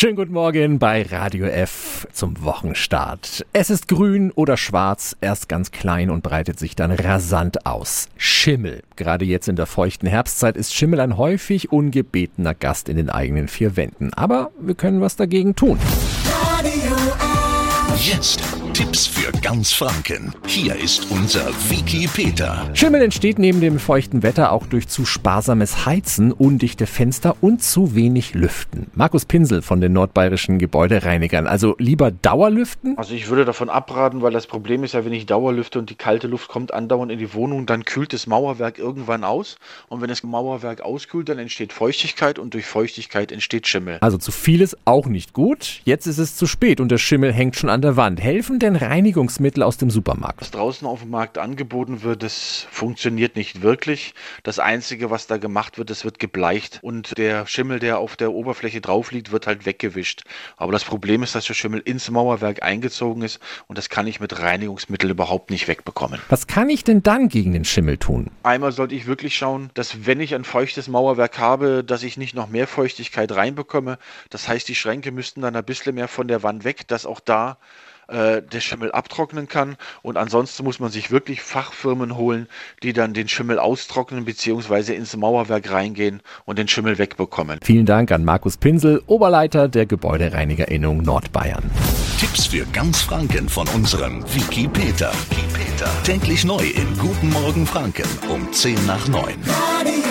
Schönen guten Morgen bei Radio F zum Wochenstart. Es ist grün oder schwarz, erst ganz klein und breitet sich dann rasant aus. Schimmel. Gerade jetzt in der feuchten Herbstzeit ist Schimmel ein häufig ungebetener Gast in den eigenen vier Wänden. Aber wir können was dagegen tun. Radio F. Jetzt Tipps für ganz Franken. Hier ist unser Wiki Peter. Schimmel entsteht neben dem feuchten Wetter auch durch zu sparsames Heizen, undichte Fenster und zu wenig Lüften. Markus Pinsel von den nordbayerischen Gebäudereinigern. Also lieber Dauerlüften? Also ich würde davon abraten, weil das Problem ist ja, wenn ich Dauerlüfte und die kalte Luft kommt andauernd in die Wohnung, dann kühlt das Mauerwerk irgendwann aus. Und wenn das Mauerwerk auskühlt, dann entsteht Feuchtigkeit und durch Feuchtigkeit entsteht Schimmel. Also zu viel ist auch nicht gut. Jetzt ist es zu spät und der Schimmel hängt schon an der Wand. Helfen denn Reinigungsmittel aus dem Supermarkt? Was draußen auf dem Markt angeboten wird, das funktioniert nicht wirklich. Das Einzige, was da gemacht wird, das wird gebleicht und der Schimmel, der auf der Oberfläche drauf liegt, wird halt weggewischt. Aber das Problem ist, dass der Schimmel ins Mauerwerk eingezogen ist und das kann ich mit Reinigungsmittel überhaupt nicht wegbekommen. Was kann ich denn dann gegen den Schimmel tun? Einmal sollte ich wirklich schauen, dass wenn ich ein feuchtes Mauerwerk habe, dass ich nicht noch mehr Feuchtigkeit reinbekomme. Das heißt, die Schränke müssten dann ein bisschen mehr von der Wand weg, dass auch da äh, der Schimmel abtrocknen kann. Und ansonsten muss man sich wirklich Fachfirmen holen, die dann den Schimmel austrocknen bzw. ins Mauerwerk reingehen und den Schimmel wegbekommen. Vielen Dank an Markus Pinsel, Oberleiter der Gebäudereinigerinnung Nordbayern. Tipps für ganz Franken von unserem Wiki Peter. Wiki Peter. Täglich neu in Guten Morgen Franken um 10 nach 9. Radio